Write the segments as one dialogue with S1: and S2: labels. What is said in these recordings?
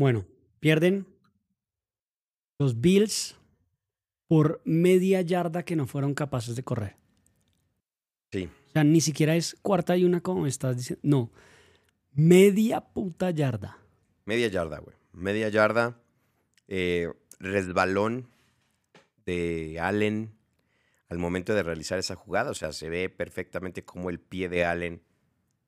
S1: Bueno, pierden los Bills por media yarda que no fueron capaces de correr.
S2: Sí.
S1: O sea, ni siquiera es cuarta y una como estás diciendo. No, media puta yarda.
S2: Media yarda, güey. Media yarda. Eh, resbalón de Allen al momento de realizar esa jugada. O sea, se ve perfectamente cómo el pie de Allen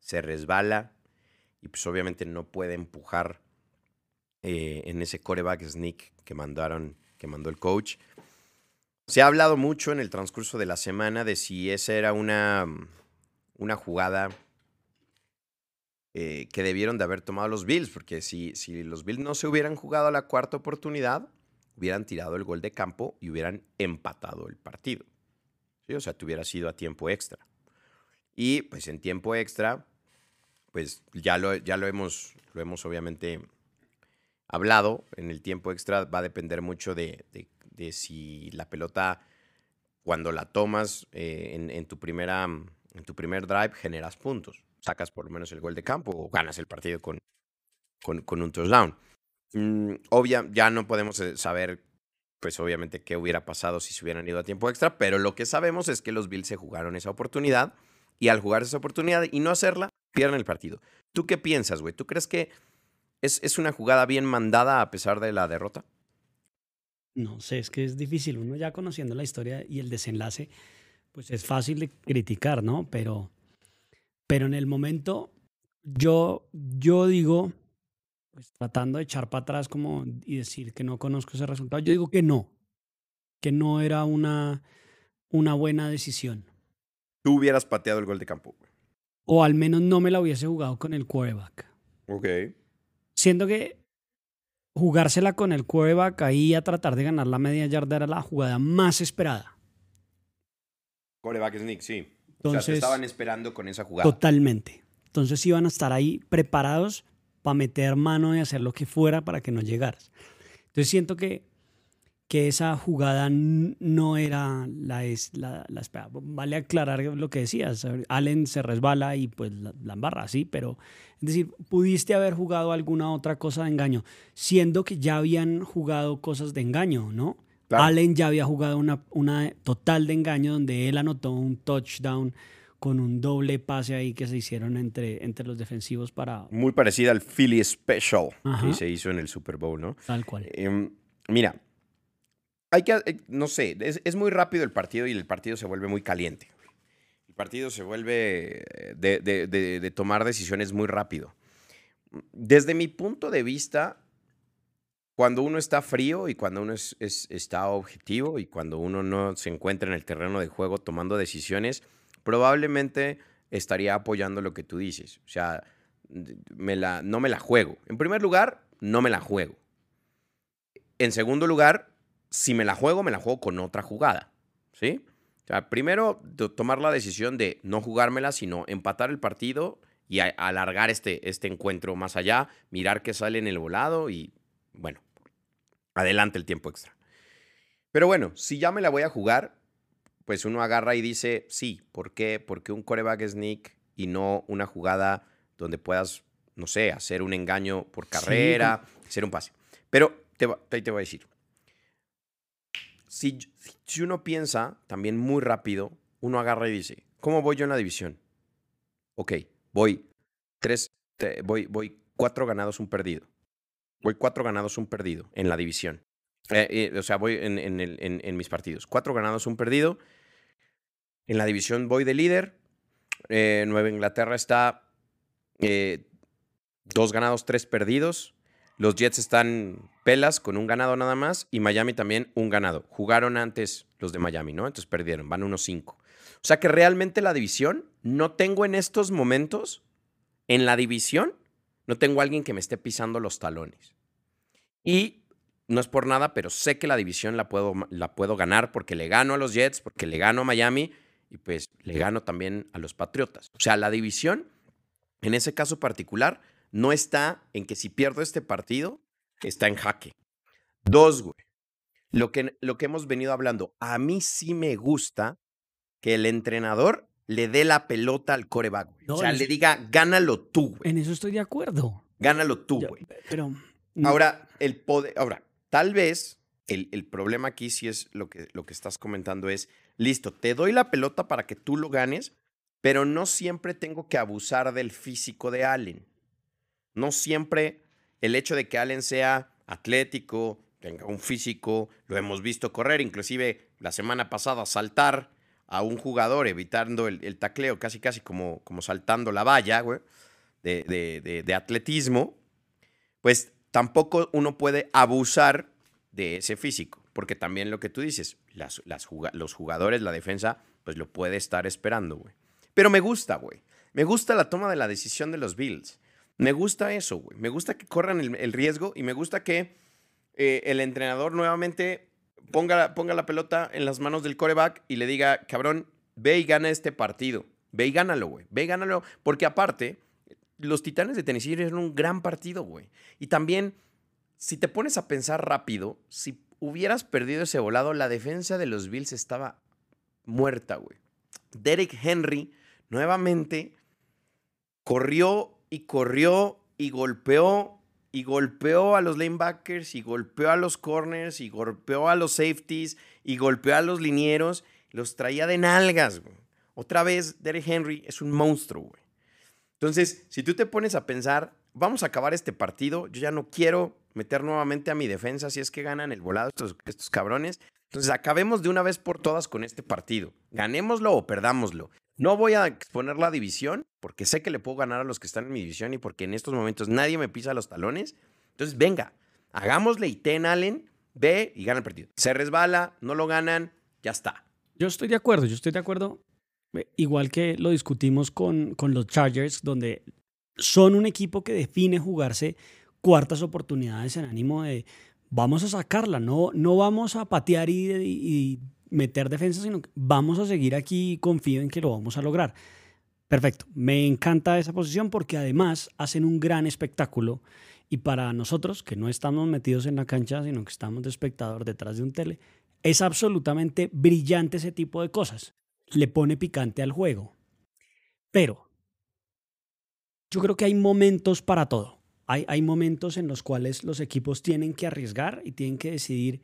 S2: se resbala y pues obviamente no puede empujar eh, en ese coreback sneak que mandaron, que mandó el coach. Se ha hablado mucho en el transcurso de la semana de si esa era una, una jugada eh, que debieron de haber tomado los Bills, porque si, si los Bills no se hubieran jugado a la cuarta oportunidad, hubieran tirado el gol de campo y hubieran empatado el partido. O sea, te hubiera sido a tiempo extra. Y pues en tiempo extra, pues ya lo, ya lo, hemos, lo hemos obviamente hablado. En el tiempo extra va a depender mucho de, de, si la pelota, cuando la tomas eh, en, tu primera, en tu primer drive, generas puntos. Sacas por lo menos el gol de campo o ganas el partido con, con, con un touchdown. Mm, obvia, ya no podemos eh, saber, pues obviamente, qué hubiera pasado si se hubieran ido a tiempo extra, pero lo que sabemos es que los Bills se jugaron esa oportunidad y al jugar esa oportunidad y no hacerla, pierden el partido. ¿Tú qué piensas, güey? ¿Tú crees que es, es una jugada bien mandada a pesar de la derrota?
S1: No sé, es que es difícil. Uno ya conociendo la historia y el desenlace, pues es fácil de criticar, ¿no? Pero, pero en el momento, yo, yo digo, pues tratando de echar para atrás como y decir que no conozco ese resultado, yo digo que no, que no era una, una buena decisión.
S2: Tú hubieras pateado el gol de campo.
S1: O al menos no me la hubiese jugado con el quarterback.
S2: Ok.
S1: Siendo que jugársela con el quarterback ahí a tratar de ganar la media yarda era la jugada más esperada.
S2: Quarterback sneak, sí.
S1: Entonces,
S2: o sea, te estaban esperando con esa jugada.
S1: Totalmente. Entonces iban a estar ahí preparados para meter mano y hacer lo que fuera para que no llegaras. Entonces siento que, que esa jugada no era la, es, la, la esperada. Vale aclarar lo que decías. Allen se resbala y pues la, la embarra, sí, pero es decir, pudiste haber jugado alguna otra cosa de engaño, siendo que ya habían jugado cosas de engaño, ¿no? Claro. Allen ya había jugado una, una total de engaño donde él anotó un touchdown con un doble pase ahí que se hicieron entre, entre los defensivos para...
S2: Muy parecida al Philly Special Ajá. que se hizo en el Super Bowl, ¿no?
S1: Tal cual.
S2: Eh, mira, hay que, eh, no sé, es, es, muy rápido el partido y el partido se vuelve muy caliente. El partido se vuelve de, de, de, de tomar decisiones muy rápido. Desde mi punto de vista, cuando uno está frío y cuando uno es, es, está objetivo y cuando uno no se encuentra en el terreno de juego tomando decisiones, probablemente estaría apoyando lo que tú dices. O sea, me la, no me la juego. En primer lugar, no me la juego. En segundo lugar, si me la juego, me la juego con otra jugada. ¿Sí? O sea, primero, tomar la decisión de no jugármela, sino empatar el partido y alargar este, este encuentro más allá, mirar qué sale en el volado y, bueno, adelante el tiempo extra. Pero bueno, si ya me la voy a jugar, pues uno agarra y dice, sí, ¿por qué? Porque un coreback sneak y no una jugada donde puedas, no sé, hacer un engaño por carrera, sí. hacer un pase. Pero te, te, te voy a decir, si, uno piensa también muy rápido, uno agarra y dice, ¿cómo voy yo en la división? Ok, voy tres, te, voy, voy cuatro ganados, un perdido. Voy cuatro ganados, un perdido en la división. Eh, eh, o sea, voy en, mis partidos. Cuatro ganados, un perdido. En la división voy de líder. Eh, Nueva Inglaterra está dos ganados, tres perdidos. Los Jets están pelas con un ganado nada más. Y Miami también un ganado. Jugaron antes los de Miami, ¿no? Entonces perdieron. Van unos cinco. O sea que realmente la división no tengo en estos momentos, en la división, no tengo alguien que me esté pisando los talones. Y no es por nada, pero sé que la división la puedo, la puedo ganar porque le gano a los Jets, porque le gano a Miami y pues le gano también a los Patriotas. O sea, la división, en ese caso particular, no está en que si pierdo este partido, está en jaque. Dos, güey. Lo que, lo que hemos venido hablando, a mí sí me gusta que el entrenador le dé la pelota al coreback. No, o sea, le diga, gánalo tú, güey.
S1: En eso estoy de acuerdo.
S2: Gánalo tú, güey.
S1: Pero Mm.
S2: Ahora, el poder, ahora, tal vez el, el problema aquí sí es lo que, lo que estás comentando es, listo, te doy la pelota para que tú lo ganes, pero no siempre tengo que abusar del físico de Allen. No siempre el hecho de que Allen sea atlético, tenga un físico, lo hemos visto correr, inclusive la semana pasada saltar a un jugador evitando el, tacleo, casi casi como, como saltando la valla, güey, de, de- de- atletismo, pues tampoco uno puede abusar de ese físico, porque también lo que tú dices, las, los jugadores, la defensa, pues lo puede estar esperando, güey. Pero me gusta, güey. Me gusta la toma de la decisión de los Bills. Me gusta eso, güey. Me gusta que corran el, riesgo y me gusta que eh, el entrenador nuevamente ponga, ponga la pelota en las manos del coreback y le diga, cabrón, ve y gana este partido. Ve y gánalo, güey. Ve y gánalo. Porque aparte, los Titanes de Tennessee eran un gran partido, güey. Y también, si te pones a pensar rápido, si hubieras perdido ese volado, la defensa de los Bills estaba muerta, güey. Derek Henry nuevamente corrió y corrió y golpeó y golpeó a los linebackers y golpeó a los corners y golpeó a los safeties y golpeó a los linieros. Los traía de nalgas, güey. Otra vez, Derek Henry es un monstruo, güey. Entonces, si tú te pones a pensar, vamos a acabar este partido, yo ya no quiero meter nuevamente a mi defensa si es que ganan el volado estos, estos cabrones. Entonces, acabemos de una vez por todas con este partido. Ganémoslo o perdámoslo. No voy a exponer la división porque sé que le puedo ganar a los que están en mi división y porque en estos momentos nadie me pisa los talones. Entonces, venga, hagámosle y ten Allen, ve y gana el partido. Se resbala, no lo ganan, ya está.
S1: Yo estoy de acuerdo, yo estoy de acuerdo. eh, Igual que lo discutimos con, con los Chargers, donde son un equipo que define jugarse cuartas oportunidades en ánimo de vamos a sacarla, no, no vamos a patear y, y- y meter defensa, sino que vamos a seguir aquí y confío en que lo vamos a lograr. Perfecto, me encanta esa posición porque además hacen un gran espectáculo y para nosotros que no estamos metidos en la cancha, sino que estamos de espectador detrás de un tele, es absolutamente brillante ese tipo de cosas. Le pone picante al juego. Pero yo creo que hay momentos para todo. Hay, hay momentos en los cuales los equipos tienen que arriesgar y tienen que decidir,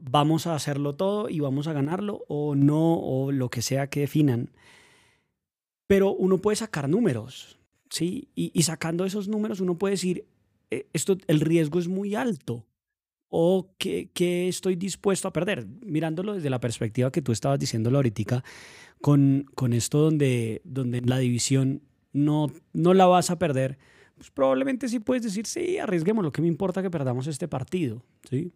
S1: vamos a hacerlo todo y vamos a ganarlo o no, o lo que sea que definan. Pero uno puede sacar números, ¿sí? Y, sacando esos números uno puede decir, eh, esto, el riesgo es muy alto o que, que estoy dispuesto a perder. Mirándolo desde la perspectiva que tú estabas diciéndolo ahorita, con, con esto donde, donde la división no, no la vas a perder, pues probablemente sí puedes decir, sí, arriesguemos, lo que me importa que perdamos este partido, ¿sí?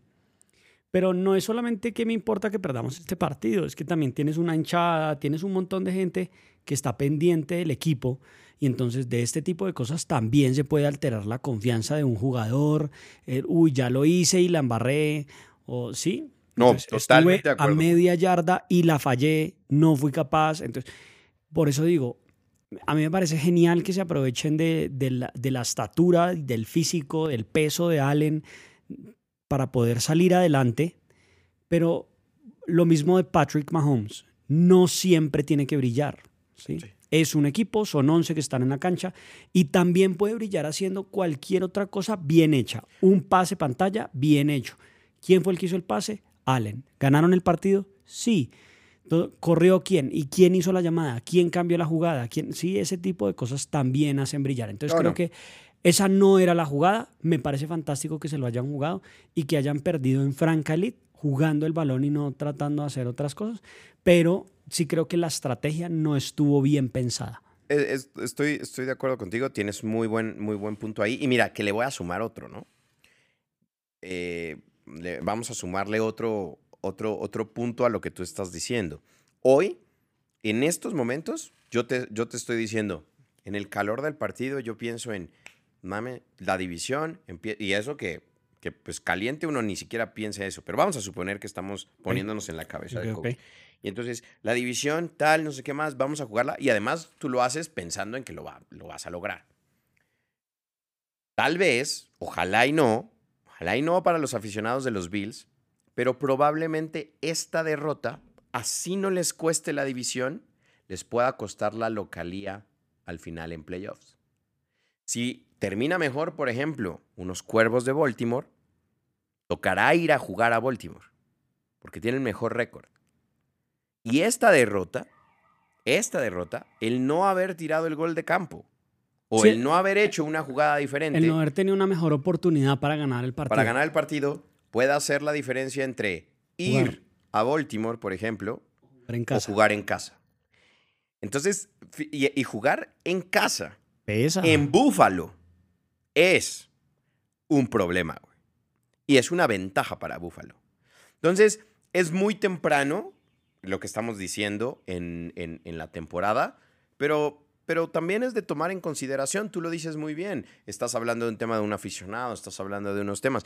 S1: Pero no es solamente que me importa que perdamos este partido, es que también tienes una hinchada, tienes un montón de gente que está pendiente del equipo y entonces de este tipo de cosas también se puede alterar la confianza de un jugador, el, uy, ya lo hice y la embarré, o sí.
S2: No,
S1: Entonces,
S2: totalmente
S1: estuve
S2: de acuerdo.
S1: A media yarda y la fallé, no fui capaz. Entonces, por eso digo, a mí me parece genial que se aprovechen de, de la, de la estatura, del físico, del peso de Allen para poder salir adelante, pero lo mismo de Patrick Mahomes, no siempre tiene que brillar. ¿sí?
S2: Sí.
S1: Es un equipo, son 11 que están en la cancha y también puede brillar haciendo cualquier otra cosa bien hecha. Un pase pantalla bien hecho. ¿Quién fue el que hizo el pase? Allen. ¿Ganaron el partido? Sí. ¿Corrió quién? ¿Y quién hizo la llamada? ¿Quién cambió la jugada? ¿Quién? Sí, ese tipo de cosas también hacen brillar. Entonces
S2: No,
S1: creo
S2: no.
S1: que esa no era la jugada. Me parece fantástico que se lo hayan jugado y que hayan perdido en franca elite jugando el balón y no tratando de hacer otras cosas. Pero sí creo que la estrategia no estuvo bien pensada.
S2: Es- es- estoy, estoy de acuerdo contigo, tienes muy buen, muy buen punto ahí. Y mira, que le voy a sumar otro, ¿no? Eh, vamos a sumarle otro, otro, otro punto a lo que tú estás diciendo. Hoy, en estos momentos, yo te, yo te estoy diciendo, en el calor del partido, yo pienso en, mame, la división, y eso que, que, pues caliente uno ni siquiera piensa eso, pero vamos a suponer que estamos poniéndonos en la cabeza del
S1: Ok,
S2: coach.
S1: ok.
S2: Y entonces, la división, tal, no sé qué más, vamos a jugarla. Y además, tú lo haces pensando en que lo, va, lo vas a lograr. Tal vez, ojalá y no, ojalá y no para los aficionados de los Bills, pero probablemente esta derrota, así no les cueste la división, les pueda costar la localía al final en playoffs. Si termina mejor, por ejemplo, unos cuervos de Baltimore, tocará ir a jugar a Baltimore, porque tiene el mejor récord. Y esta derrota, esta derrota, el no haber tirado el gol de campo, o
S1: Sí.
S2: el no haber hecho una jugada diferente
S1: El no haber tenido una mejor oportunidad para ganar el partido.
S2: para ganar el partido, puede hacer la diferencia entre ir
S1: Jugar.
S2: a Baltimore, por ejemplo,
S1: en casa.
S2: o jugar en casa. Entonces, y, y jugar en casa,
S1: Pesa.
S2: en Búfalo, es un problema, güey. Y es una ventaja para Búfalo. Entonces, es muy temprano lo que estamos diciendo en, en- en la temporada, pero, pero también es de tomar en consideración, tú lo dices muy bien, estás hablando de un tema de un aficionado, estás hablando de unos temas.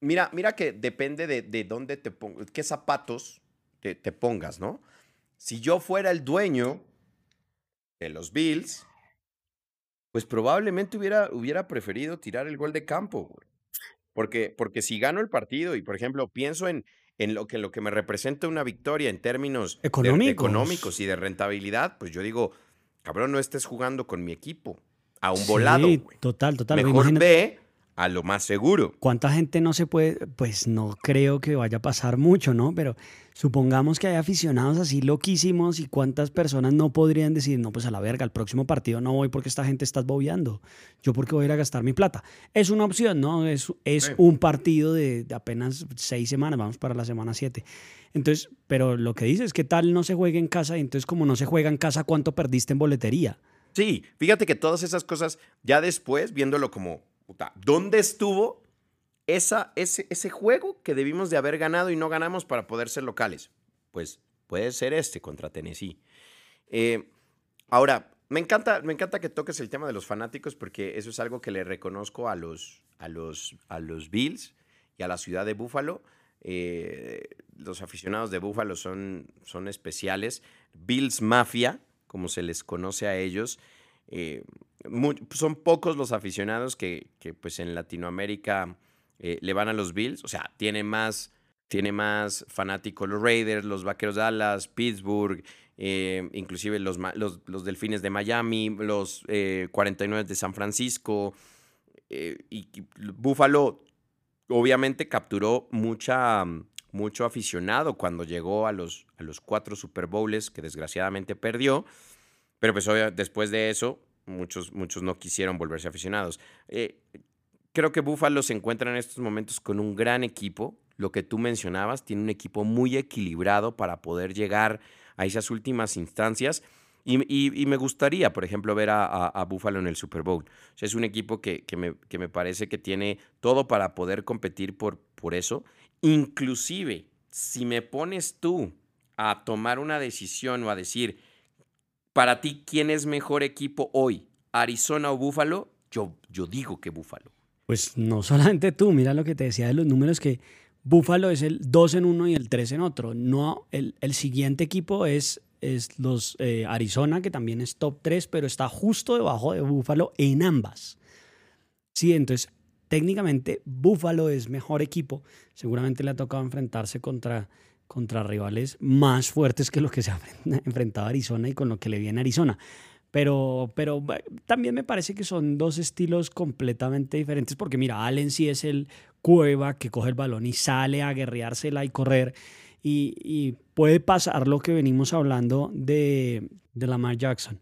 S2: Mira, mira que depende de, de dónde te pongas, qué zapatos te, te pongas, ¿no? Si yo fuera el dueño de los Bills, pues probablemente hubiera, hubiera preferido tirar el gol de campo, güey. Porque, porque si gano el partido y, por ejemplo, pienso en, en lo, que, lo que me representa una victoria en términos de-
S1: Económicos.
S2: económicos y de rentabilidad, pues yo digo, cabrón, no estés jugando con mi equipo a un
S1: Sí,
S2: volado, güey.
S1: Total, total.
S2: Mejor
S1: Imagínate
S2: ve a lo más seguro.
S1: ¿Cuánta gente no se puede? Pues no creo que vaya a pasar mucho, ¿no? Pero supongamos que hay aficionados así loquísimos y cuántas personas no podrían decir, no, pues a la verga, al próximo partido no voy porque esta gente está bobeando. Yo porque voy a ir a gastar mi plata. Es una opción, ¿no? Es, es
S2: Sí.
S1: un partido de, de apenas seis semanas, vamos para la semana siete. Entonces, pero lo que dices, ¿qué tal no se juegue en casa? Y entonces, como no se juega en casa, ¿cuánto perdiste en boletería?
S2: Sí, fíjate que todas esas cosas, ya después, viéndolo como, puta, ¿dónde estuvo esa, ese, ese juego que debimos de haber ganado y no ganamos para poder ser locales? Pues puede ser este contra Tennessee. Eh, ahora, me encanta, me encanta que toques el tema de los fanáticos porque eso es algo que le reconozco a los, a los, a los Bills y a la ciudad de Búfalo. Eh, los aficionados de Búfalo son, son especiales. Bills Mafia, como se les conoce a ellos. Eh, son pocos los aficionados que, que, pues en Latinoamérica eh, le van a los Bills. O sea, tiene más, tiene más fanáticos los Raiders, los Vaqueros de Dallas, Pittsburgh, eh, inclusive los, los, los Delfines de Miami, los eh, 49 de San Francisco. eh, y, y Buffalo obviamente capturó mucha, mucho aficionado cuando llegó a los, a los cuatro Super Bowls que desgraciadamente perdió. Pero pues después de eso, muchos, muchos no quisieron volverse aficionados. Eh, creo que Buffalo se encuentra en estos momentos con un gran equipo. Lo que tú mencionabas, tiene un equipo muy equilibrado para poder llegar a esas últimas instancias. Y, y- y me gustaría, por ejemplo, ver a, a- a Buffalo en el Super Bowl. O sea, es un equipo que, que me, que me parece que tiene todo para poder competir por, por eso. Inclusive, si me pones tú a tomar una decisión o a decir, para ti, ¿quién es mejor equipo hoy? ¿Arizona o Buffalo? Yo, yo digo que Buffalo.
S1: Pues no solamente tú, mira lo que te decía de los números que Buffalo es el 2 en uno y el 3 en otro. No, el, el siguiente equipo es, es los eh, Arizona, que también es top 3, pero está justo debajo de Buffalo en ambas. Sí, entonces técnicamente Buffalo es mejor equipo. Seguramente le ha tocado enfrentarse contra, contra rivales más fuertes que los que se ha enfrentado Arizona y con lo que le viene Arizona. Pero, pero también me parece que son dos estilos completamente diferentes, porque mira, Allen sí es el cueva que coge el balón y sale a guerreársela y correr. Y, y puede pasar lo que venimos hablando de, de Lamar Jackson.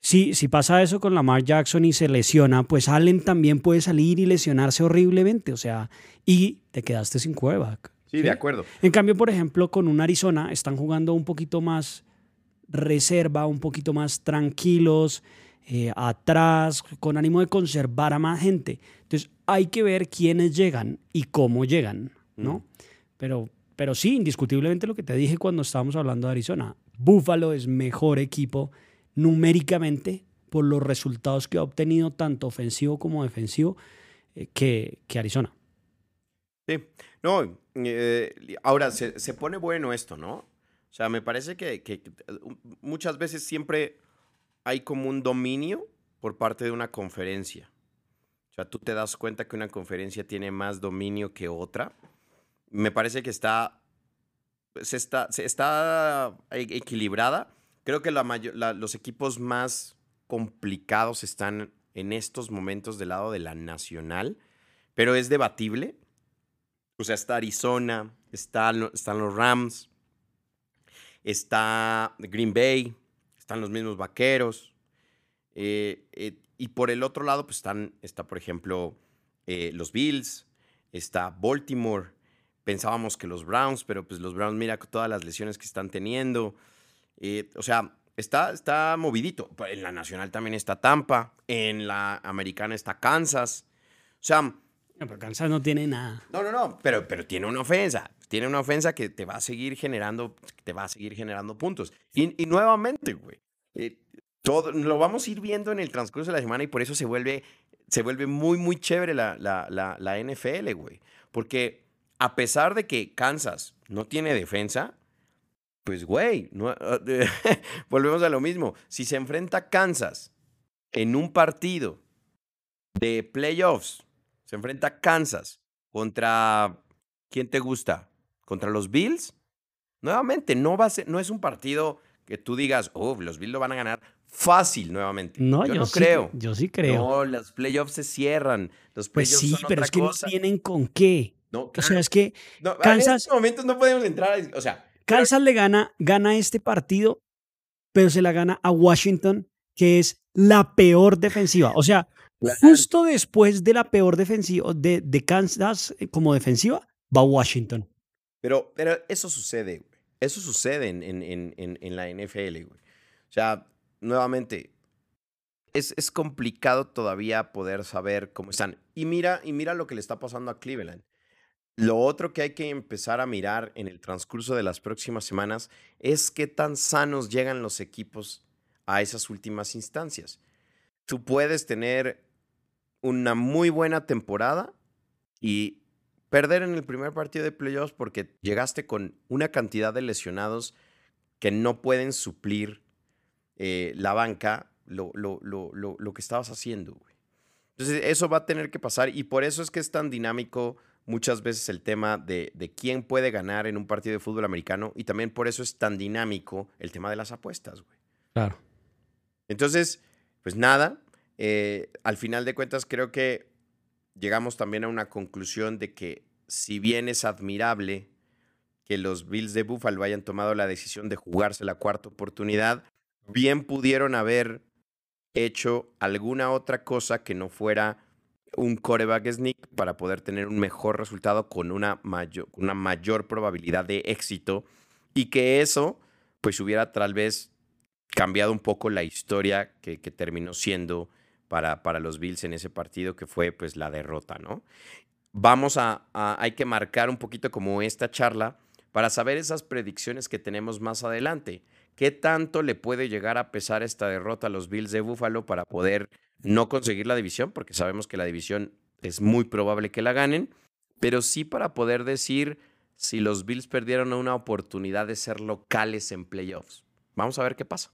S1: Si, si pasa eso con Lamar Jackson y se lesiona, pues Allen también puede salir y lesionarse horriblemente. O sea, y te quedaste sin cueva.
S2: Sí, de acuerdo.
S1: En cambio, por ejemplo, con un Arizona están jugando un poquito más reserva, un poquito más tranquilos, eh, atrás, con ánimo de conservar a más gente. Entonces, hay que ver quiénes llegan y cómo llegan, ¿no?
S2: Mm.
S1: Pero, pero sí, indiscutiblemente lo que te dije cuando estábamos hablando de Arizona. Buffalo es mejor equipo numéricamente por los resultados que ha obtenido, tanto ofensivo como defensivo, eh, que, que Arizona.
S2: Sí. No, eh, ahora se, se pone bueno esto, ¿no? O sea, me parece que, que muchas veces siempre hay como un dominio por parte de una conferencia. O sea, tú te das cuenta que una conferencia tiene más dominio que otra. Me parece que está, está, está e- equilibrada. Creo que los equipos más complicados están en estos momentos del lado de la nacional, pero es debatible. O sea, está Arizona, están los Rams, está Green Bay, están los mismos Vaqueros. Eh, eh, y por el otro lado, pues están, está, por ejemplo, eh, los Bills, está Baltimore. Pensábamos que los Browns, pero pues los Browns, mira todas las lesiones que están teniendo. o sea, está, está movidito. En la nacional también está Tampa, en la americana está Kansas. O sea...
S1: pero Kansas no tiene nada.
S2: No, no, no, pero, pero tiene una ofensa. Tiene una ofensa que te va a seguir generando, te va a seguir generando puntos. Y, nuevamente, güey, eh, todo, lo vamos a ir viendo en el transcurso de la semana y por eso se vuelve, se vuelve muy, muy chévere la, la, la, la NFL, güey. Porque a pesar de que Kansas no tiene defensa, pues, güey, volvemos a lo mismo. Si se enfrenta Kansas en un partido de playoffs, se enfrenta Kansas contra, ¿quién te gusta? ¿Contra los Bills? Nuevamente, no, va a ser, no es un partido que tú digas, oh, los Bills lo van a ganar fácil nuevamente.
S1: No, yo, no creo. Yo sí creo.
S2: No, los playoffs se cierran. Los
S1: pues
S2: sí,
S1: pero es que no tienen con qué.
S2: No,
S1: O sea, es que
S2: Kansas... En estos momentos no podemos entrar, o sea,
S1: Kansas le gana, gana este partido, pero se la gana a Washington, que es la peor defensiva. O sea, justo después de la peor defensiva de, de Kansas eh, como defensiva, va Washington.
S2: Pero, pero eso sucede, güey. Eso sucede en, en, en, en, la NFL, güey. O sea, nuevamente, es, es complicado todavía poder saber cómo están. Y mira, y mira lo que le está pasando a Cleveland. Lo otro que hay que empezar a mirar en el transcurso de las próximas semanas es qué tan sanos llegan los equipos a esas últimas instancias. Tú puedes tener una muy buena temporada y perder en el primer partido de playoffs porque llegaste con una cantidad de lesionados que no pueden suplir eh, la banca lo, lo, lo, que estabas haciendo. Entonces eso va a tener que pasar y por eso es que es tan dinámico muchas veces el tema de, quién puede ganar en un partido de fútbol americano y también por eso es tan dinámico el tema de las apuestas, güey.
S1: Claro.
S2: Entonces, pues nada, eh, al final de cuentas creo que llegamos también a una conclusión de que si bien es admirable que los Bills de Buffalo hayan tomado la decisión de jugarse la cuarta oportunidad, bien pudieron haber hecho alguna otra cosa que no fuera un coreback sneak para poder tener un mejor resultado con una mayor, una mayor probabilidad de éxito y que eso pues hubiera tal vez cambiado un poco la historia que, terminó siendo para, para, los Bills en ese partido que fue pues la derrota, ¿no? Vamos a, hay que marcar un poquito como esta charla para saber esas predicciones que tenemos más adelante. ¿Qué tanto le puede llegar a pesar esta derrota a los Bills de Buffalo para poder no conseguir la división, porque sabemos que la división es muy probable que la ganen, pero sí para poder decir si los Bills perdieron una oportunidad de ser locales en playoffs. Vamos a ver qué pasa.